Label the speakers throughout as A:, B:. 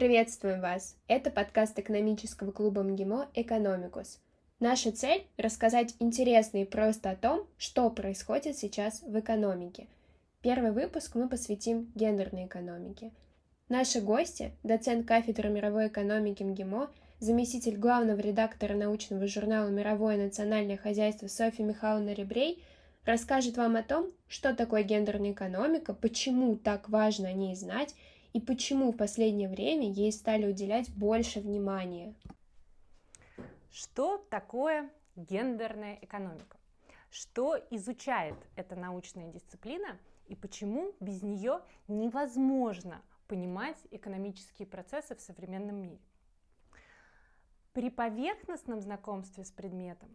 A: Приветствуем вас! Это подкаст экономического клуба МГИМО «Экономикус». Наша цель — рассказать интересно и просто о том, что происходит сейчас в экономике. Первый выпуск мы посвятим гендерной экономике. Наши гости — доцент кафедры мировой экономики МГИМО, заместитель главного редактора научного журнала «Мировое национальное хозяйство» Софья Михайловна Ребрей — расскажет вам о том, что такое гендерная экономика, почему так важно о ней знать и почему в последнее время ей стали уделять больше внимания.
B: Что такое гендерная экономика? Что изучает эта научная дисциплина и почему без нее невозможно понимать экономические процессы в современном мире? При поверхностном знакомстве с предметом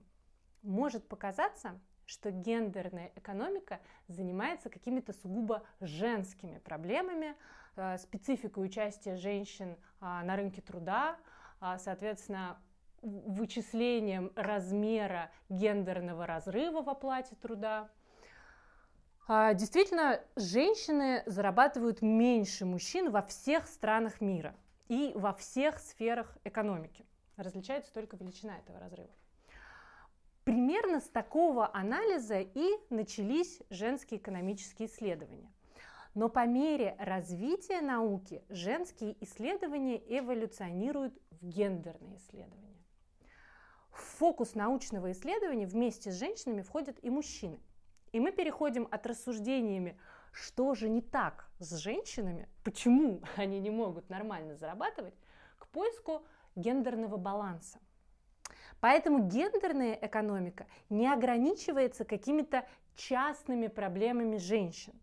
B: может показаться, что гендерная экономика занимается какими-то сугубо женскими проблемами, спецификой участия женщин а, на рынке труда, а, соответственно, вычислением размера гендерного разрыва в оплате труда. А, действительно, женщины зарабатывают меньше мужчин во всех странах мира и во всех сферах экономики. Различается только величина этого разрыва. Примерно с такого анализа и начались женские экономические исследования. Но по мере развития науки женские исследования эволюционируют в гендерные исследования. В фокус научного исследования вместе с женщинами входят и мужчины. И мы переходим от рассуждениями, что же не так с женщинами, почему они не могут нормально зарабатывать, к поиску гендерного баланса. Поэтому гендерная экономика не ограничивается какими-то частными проблемами женщин.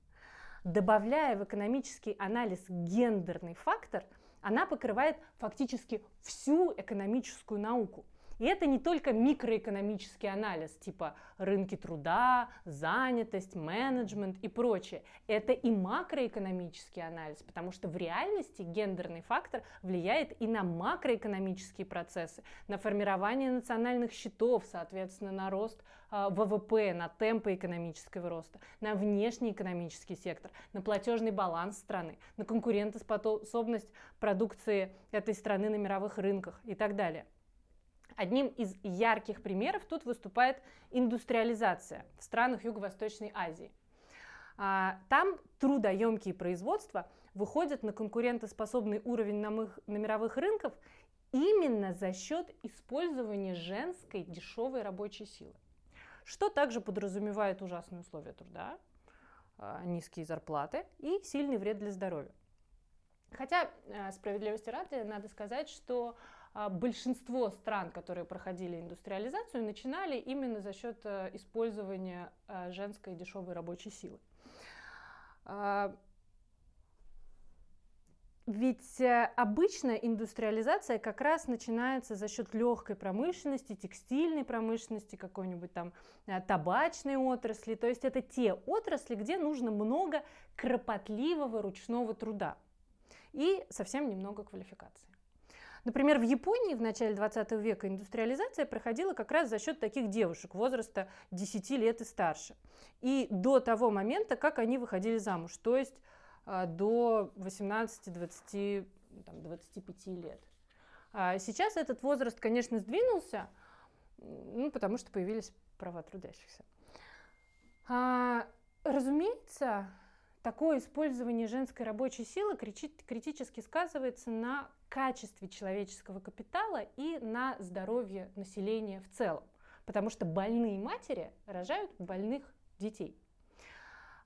B: Добавляя в экономический анализ гендерный фактор, она покрывает фактически всю экономическую науку. И это не только микроэкономический анализ, типа рынки труда, занятость, менеджмент и прочее. Это и макроэкономический анализ, потому что в реальности гендерный фактор влияет и на макроэкономические процессы, на формирование национальных счетов, соответственно, на рост а, ВВП, на темпы экономического роста, на внешний экономический сектор, на платежный баланс страны, на конкурентоспособность продукции этой страны на мировых рынках и так далее. Одним из ярких примеров тут выступает индустриализация в странах Юго-Восточной Азии. А, там трудоемкие производства выходят на конкурентоспособный уровень на мировых рынков именно за счет использования женской дешевой рабочей силы. Что также подразумевает ужасные условия труда, а, низкие зарплаты и сильный вред для здоровья. Хотя, а, справедливости ради, надо сказать, что большинство стран, которые проходили индустриализацию, начинали именно за счет э, использования э, женской дешевой рабочей силы. А, ведь э, обычно индустриализация как раз начинается за счет легкой промышленности, текстильной промышленности, какой-нибудь там табачной отрасли. То есть это те отрасли, где нужно много кропотливого ручного труда и совсем немного квалификации. Например, в Японии в начале 20 века индустриализация проходила как раз за счет таких девушек возраста 10 лет и старше. И до того момента, как они выходили замуж, то есть а, до 18-20, 25 лет. А сейчас этот возраст, конечно, сдвинулся, ну, потому что появились права трудящихся. А, разумеется, такое использование женской рабочей силы критически сказывается на качестве человеческого капитала и на здоровье населения в целом. Потому что больные матери рожают больных детей.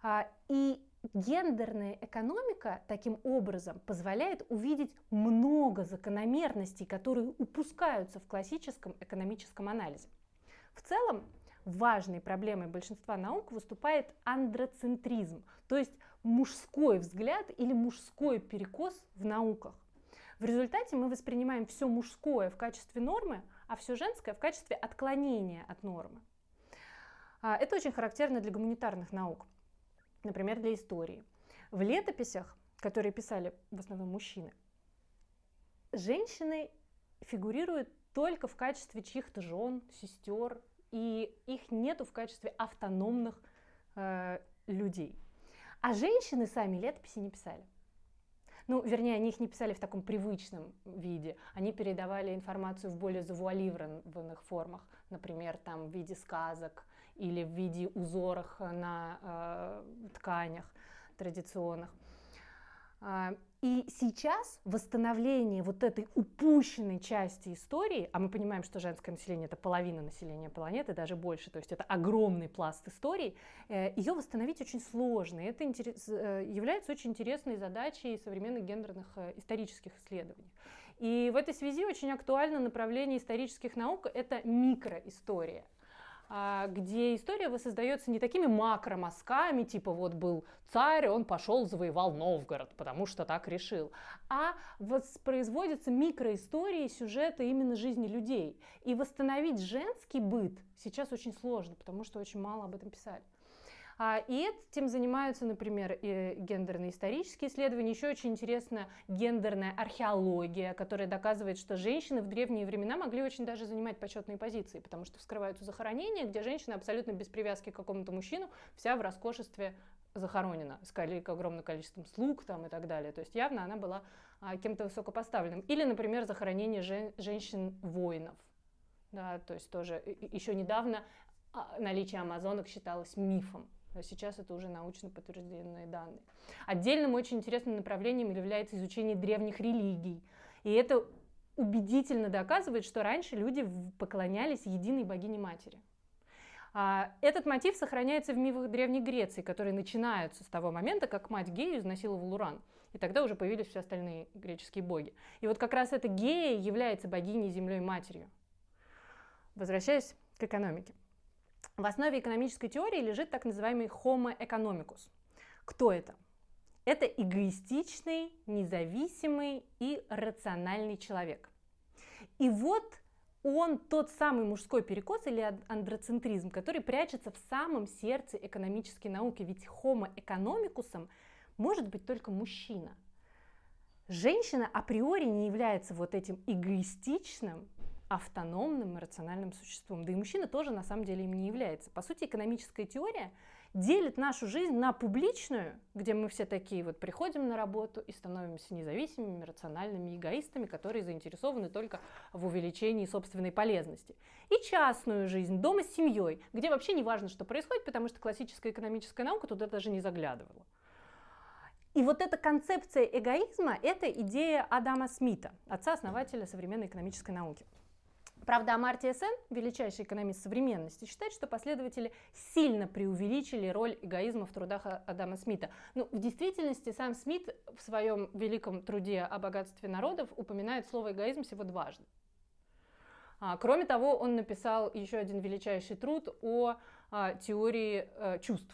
B: А, и гендерная экономика таким образом позволяет увидеть много закономерностей, которые упускаются в классическом экономическом анализе. В целом, важной проблемой большинства наук выступает андроцентризм, то есть мужской взгляд или мужской перекос в науках. В результате мы воспринимаем все мужское в качестве нормы, а все женское в качестве отклонения от нормы. А, это очень характерно для гуманитарных наук, например, для истории. В летописях, которые писали в основном мужчины, женщины фигурируют только в качестве чьих-то жен, сестер, и их нету в качестве автономных э, людей. А женщины сами летописи не писали. Ну, вернее, они их не писали в таком привычном виде. Они передавали информацию в более завуалированных формах. Например, там в виде сказок или в виде узорах на э, тканях традиционных. И сейчас восстановление вот этой упущенной части истории, а мы понимаем, что женское население это половина населения планеты, даже больше, то есть это огромный пласт истории, э, ее восстановить очень сложно. И это э, является очень интересной задачей современных гендерных э, исторических исследований. И в этой связи очень актуально направление исторических наук – это микроистория. А, где история воссоздается не такими макромазками, типа вот был царь, он пошел, завоевал Новгород, потому что так решил, а воспроизводятся микроистории, сюжеты именно жизни людей. И восстановить женский быт сейчас очень сложно, потому что очень мало об этом писали. А, и этим занимаются, например, гендерные исторические исследования. Еще очень интересна гендерная археология, которая доказывает, что женщины в древние времена могли очень даже занимать почетные позиции, потому что вскрываются захоронения, где женщина абсолютно без привязки к какому-то мужчину, вся в роскошестве захоронена с огромным количеством слуг там и так далее. То есть явно она была а, кем-то высокопоставленным. Или, например, захоронение жен- женщин-воинов. Да, то есть тоже еще недавно а, наличие амазонок считалось мифом. Сейчас это уже научно подтвержденные данные. Отдельным очень интересным направлением является изучение древних религий. И это убедительно доказывает, что раньше люди поклонялись единой богине матери. А, этот мотив сохраняется в мифах Древней Греции, которые начинаются с того момента, как мать Гею изнасиловал Уран. И тогда уже появились все остальные греческие боги. И вот как раз эта Гея является богиней землей матерью. Возвращаясь к экономике. В основе экономической теории лежит так называемый homo economicus. Кто это? Это эгоистичный, независимый и рациональный человек. И вот он тот самый мужской перекос или андроцентризм, который прячется в самом сердце экономической науки. Ведь homo economicus может быть только мужчина. Женщина априори не является вот этим эгоистичным, автономным и рациональным существом. Да и мужчина тоже на самом деле им не является. По сути, экономическая теория делит нашу жизнь на публичную, где мы все такие вот приходим на работу и становимся независимыми, рациональными эгоистами, которые заинтересованы только в увеличении собственной полезности. И частную жизнь, дома с семьей, где вообще не важно, что происходит, потому что классическая экономическая наука туда даже не заглядывала. И вот эта концепция эгоизма – это идея Адама Смита, отца-основателя современной экономической науки. Правда, Амартия Сен, величайший экономист современности, считает, что последователи сильно преувеличили роль эгоизма в трудах Адама Смита. Ну, в действительности сам Смит в своем великом труде о богатстве народов упоминает слово эгоизм всего дважды. А, кроме того, он написал еще один величайший труд о а, теории а, чувств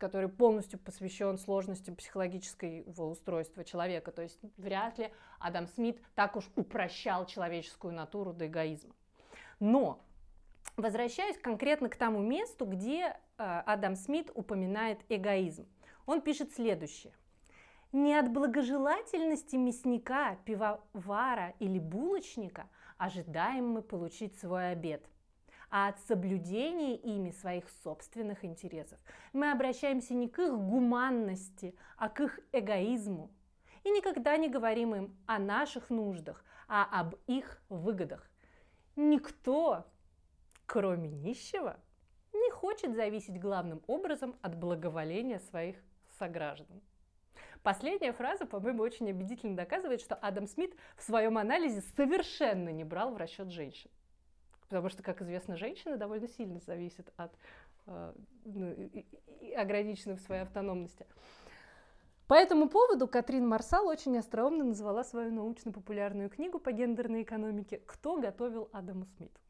B: который полностью посвящен сложности психологического устройства человека. То есть вряд ли Адам Смит так уж упрощал человеческую натуру до эгоизма. Но возвращаясь конкретно к тому месту, где э, Адам Смит упоминает эгоизм. Он пишет следующее. Не от благожелательности мясника, пивовара или булочника ожидаем мы получить свой обед – а от соблюдения ими своих собственных интересов. Мы обращаемся не к их гуманности, а к их эгоизму. И никогда не говорим им о наших нуждах, а об их выгодах. Никто, кроме нищего, не хочет зависеть главным образом от благоволения своих сограждан. Последняя фраза, по-моему, очень убедительно доказывает, что Адам Смит в своем анализе совершенно не брал в расчет женщин. Потому что, как известно, женщины довольно сильно зависят от э, ну, ограничены в своей автономности. По этому поводу Катрин Марсал очень остроумно назвала свою научно-популярную книгу по гендерной экономике «Кто готовил Адаму Смиту?».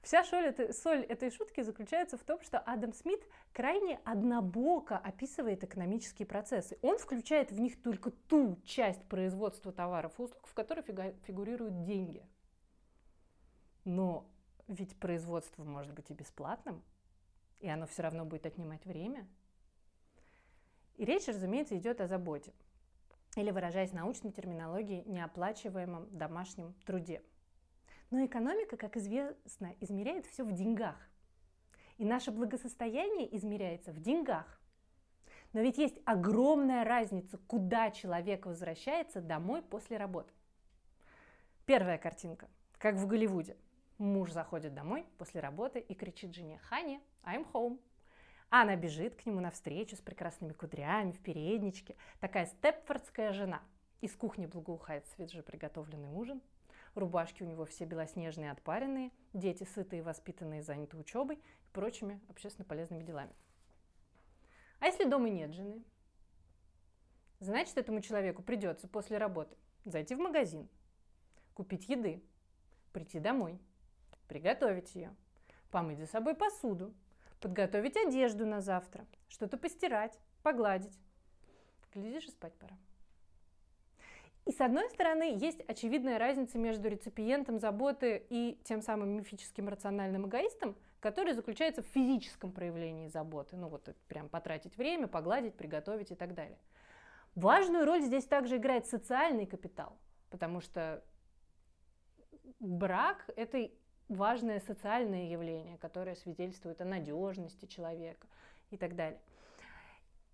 B: Вся соль, соль этой шутки заключается в том, что Адам Смит крайне однобоко описывает экономические процессы. Он включает в них только ту часть производства товаров и услуг, в которой фигурируют деньги – но ведь производство может быть и бесплатным, и оно все равно будет отнимать время. И речь, разумеется, идет о заботе, или, выражаясь научной терминологией, неоплачиваемом домашнем труде. Но экономика, как известно, измеряет все в деньгах. И наше благосостояние измеряется в деньгах. Но ведь есть огромная разница, куда человек возвращается домой после работы. Первая картинка, как в Голливуде. Муж заходит домой после работы и кричит жене «Хани, I'm home». Она бежит к нему навстречу с прекрасными кудрями в передничке. Такая степфордская жена. Из кухни благоухает свежо приготовленный ужин. Рубашки у него все белоснежные, отпаренные. Дети сытые, воспитанные, заняты учебой и прочими общественно полезными делами. А если дома нет жены? Значит, этому человеку придется после работы зайти в магазин, купить еды, прийти домой, приготовить ее, помыть за собой посуду, подготовить одежду на завтра, что-то постирать, погладить. Глядишь, и спать пора. И с одной стороны, есть очевидная разница между реципиентом заботы и тем самым мифическим рациональным эгоистом, который заключается в физическом проявлении заботы. Ну вот прям потратить время, погладить, приготовить и так далее. Важную роль здесь также играет социальный капитал, потому что брак – это важное социальное явление, которое свидетельствует о надежности человека и так далее.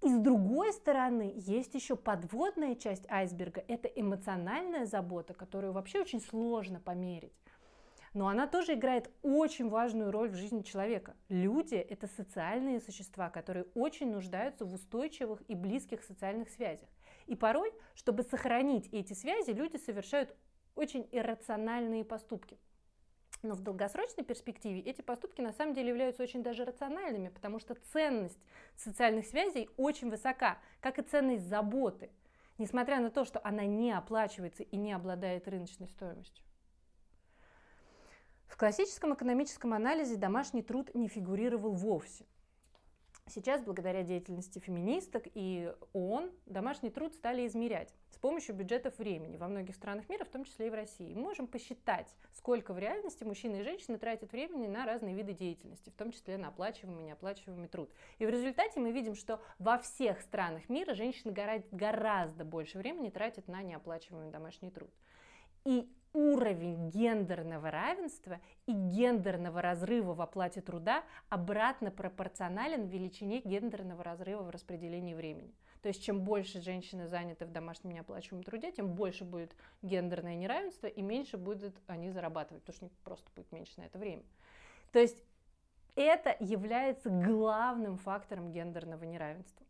B: И с другой стороны, есть еще подводная часть айсберга, это эмоциональная забота, которую вообще очень сложно померить. Но она тоже играет очень важную роль в жизни человека. Люди – это социальные существа, которые очень нуждаются в устойчивых и близких социальных связях. И порой, чтобы сохранить эти связи, люди совершают очень иррациональные поступки. Но в долгосрочной перспективе эти поступки на самом деле являются очень даже рациональными, потому что ценность социальных связей очень высока, как и ценность заботы, несмотря на то, что она не оплачивается и не обладает рыночной стоимостью. В классическом экономическом анализе домашний труд не фигурировал вовсе. Сейчас, благодаря деятельности феминисток и ООН, домашний труд стали измерять с помощью бюджетов времени во многих странах мира, в том числе и в России. Мы можем посчитать, сколько в реальности мужчины и женщины тратят времени на разные виды деятельности, в том числе на оплачиваемый и неоплачиваемый труд. И в результате мы видим, что во всех странах мира женщины гораздо больше времени тратят на неоплачиваемый домашний труд. И уровень гендерного равенства и гендерного разрыва в оплате труда обратно пропорционален величине гендерного разрыва в распределении времени. То есть чем больше женщины заняты в домашнем неоплачиваемом труде, тем больше будет гендерное неравенство и меньше будут они зарабатывать, потому что просто будет меньше на это время. То есть это является главным фактором гендерного неравенства.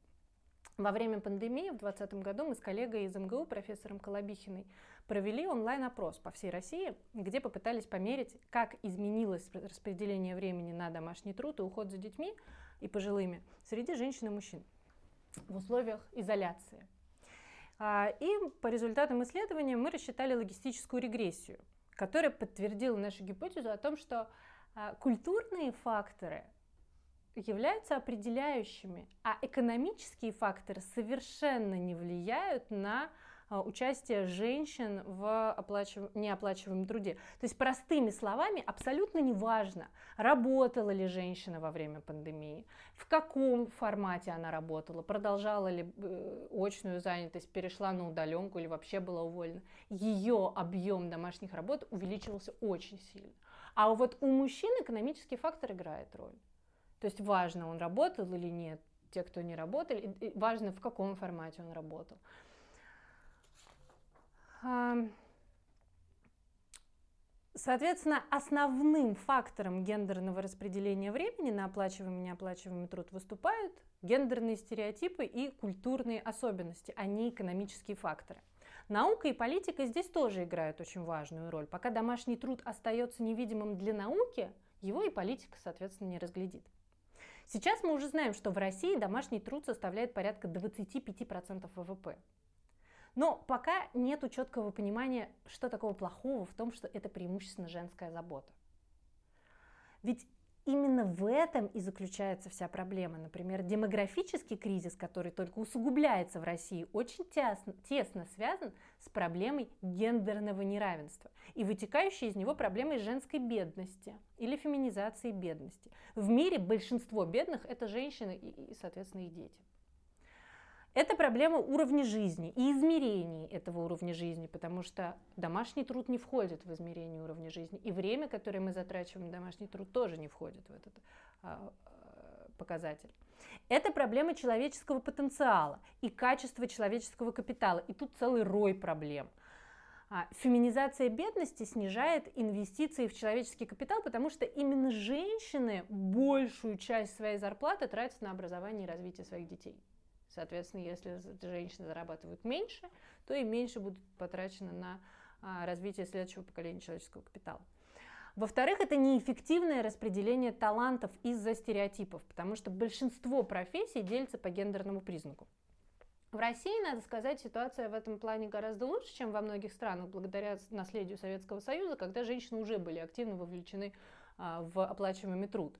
B: Во время пандемии в 2020 году мы с коллегой из МГУ, профессором Колобихиной, провели онлайн-опрос по всей России, где попытались померить, как изменилось распределение времени на домашний труд и уход за детьми и пожилыми среди женщин и мужчин в условиях изоляции. А, и по результатам исследования мы рассчитали логистическую регрессию, которая подтвердила нашу гипотезу о том, что а, культурные факторы являются определяющими, а экономические факторы совершенно не влияют на участие женщин в оплачив... неоплачиваемом труде. То есть простыми словами абсолютно неважно, работала ли женщина во время пандемии, в каком формате она работала, продолжала ли э, очную занятость, перешла на удаленку или вообще была уволена. Ее объем домашних работ увеличивался очень сильно. А вот у мужчин экономический фактор играет роль. То есть важно, он работал или нет, те, кто не работали, важно, в каком формате он работал. Соответственно, основным фактором гендерного распределения времени на оплачиваемый и неоплачиваемый труд выступают гендерные стереотипы и культурные особенности, а не экономические факторы. Наука и политика здесь тоже играют очень важную роль. Пока домашний труд остается невидимым для науки, его и политика, соответственно, не разглядит. Сейчас мы уже знаем, что в России домашний труд составляет порядка 25% ВВП. Но пока нет четкого понимания, что такого плохого в том, что это преимущественно женская забота. Ведь именно в этом и заключается вся проблема. Например, демографический кризис, который только усугубляется в России, очень тесно, тесно связан с проблемой гендерного неравенства и вытекающей из него проблемой женской бедности или феминизации бедности. В мире большинство бедных – это женщины и, соответственно, их дети. Это проблема уровня жизни и измерений этого уровня жизни, потому что домашний труд не входит в измерение уровня жизни, и время, которое мы затрачиваем на домашний труд, тоже не входит в этот а, а, показатель. Это проблема человеческого потенциала и качества человеческого капитала. И тут целый рой проблем. А, феминизация бедности снижает инвестиции в человеческий капитал, потому что именно женщины большую часть своей зарплаты тратят на образование и развитие своих детей. Соответственно, если женщины зарабатывают меньше, то и меньше будет потрачено на а, развитие следующего поколения человеческого капитала. Во-вторых, это неэффективное распределение талантов из-за стереотипов, потому что большинство профессий делится по гендерному признаку. В России, надо сказать, ситуация в этом плане гораздо лучше, чем во многих странах, благодаря наследию Советского Союза, когда женщины уже были активно вовлечены а, в оплачиваемый труд.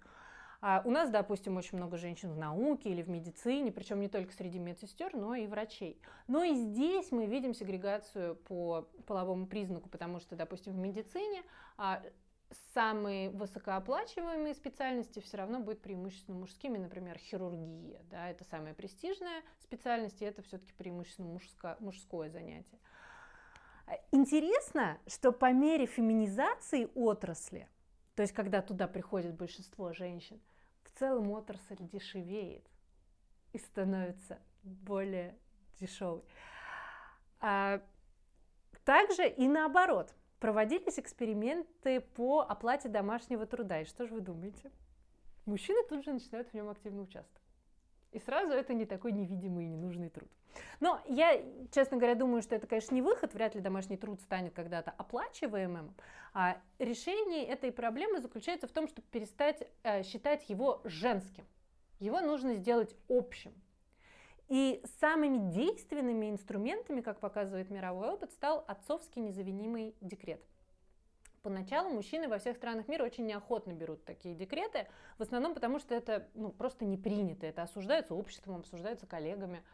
B: А у нас, допустим, очень много женщин в науке или в медицине, причем не только среди медсестер, но и врачей. Но и здесь мы видим сегрегацию по половому признаку, потому что, допустим, в медицине а, самые высокооплачиваемые специальности все равно будут преимущественно мужскими, например, хирургия, да, это самая престижная специальность, и это все-таки преимущественно мужско, мужское занятие. Интересно, что по мере феминизации отрасли, то есть когда туда приходит большинство женщин, в целом отрасль дешевеет и становится более дешевой. А также и наоборот – проводились эксперименты по оплате домашнего труда. И что же вы думаете? Мужчины тут же начинают в нем активно участвовать. И сразу это не такой невидимый и ненужный труд. Но я, честно говоря, думаю, что это, конечно, не выход, вряд ли домашний труд станет когда-то оплачиваемым. А решение этой проблемы заключается в том, чтобы перестать э, считать его женским. Его нужно сделать общим. И самыми действенными инструментами, как показывает мировой опыт, стал отцовский независимый декрет. Поначалу мужчины во всех странах мира очень неохотно берут такие декреты, в основном потому, что это ну, просто не принято, это осуждается обществом, обсуждается коллегами,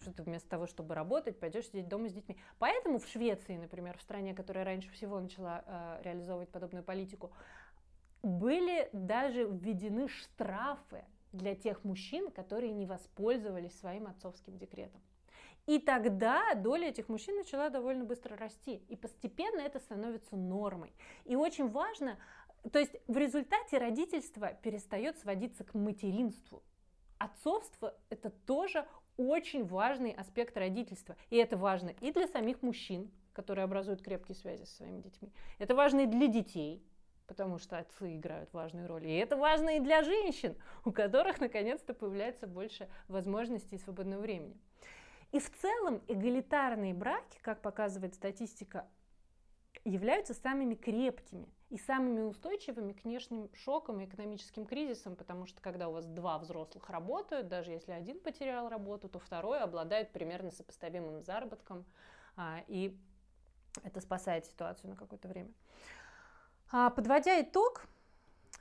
B: что ты вместо того, чтобы работать, пойдешь сидеть дома с детьми. Поэтому в Швеции, например, в стране, которая раньше всего начала э, реализовывать подобную политику, были даже введены штрафы для тех мужчин, которые не воспользовались своим отцовским декретом. И тогда доля этих мужчин начала довольно быстро расти. И постепенно это становится нормой. И очень важно, то есть в результате родительство перестает сводиться к материнству. Отцовство – это тоже очень важный аспект родительства. И это важно и для самих мужчин, которые образуют крепкие связи со своими детьми. Это важно и для детей, потому что отцы играют важную роль. И это важно и для женщин, у которых наконец-то появляется больше возможностей и свободного времени. И в целом эгалитарные браки, как показывает статистика, являются самыми крепкими и самыми устойчивыми к внешним шокам и экономическим кризисам, потому что когда у вас два взрослых работают, даже если один потерял работу, то второй обладает примерно сопоставимым заработком, а, и это спасает ситуацию на какое-то время. А, подводя итог,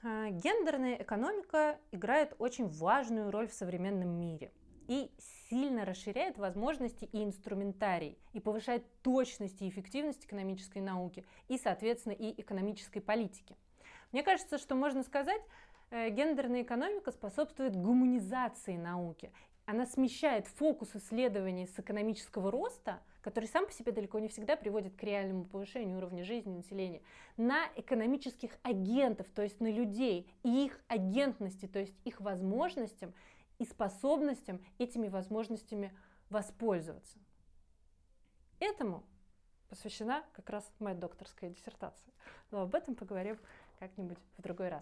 B: а, гендерная экономика играет очень важную роль в современном мире и сильно расширяет возможности и инструментарий, и повышает точность и эффективность экономической науки, и, соответственно, и экономической политики. Мне кажется, что можно сказать, э, гендерная экономика способствует гуманизации науки. Она смещает фокус исследований с экономического роста – который сам по себе далеко не всегда приводит к реальному повышению уровня жизни населения, на экономических агентов, то есть на людей и их агентности, то есть их возможностям и способностям этими возможностями воспользоваться. Этому посвящена как раз моя докторская диссертация. Но об этом поговорим как-нибудь в другой раз.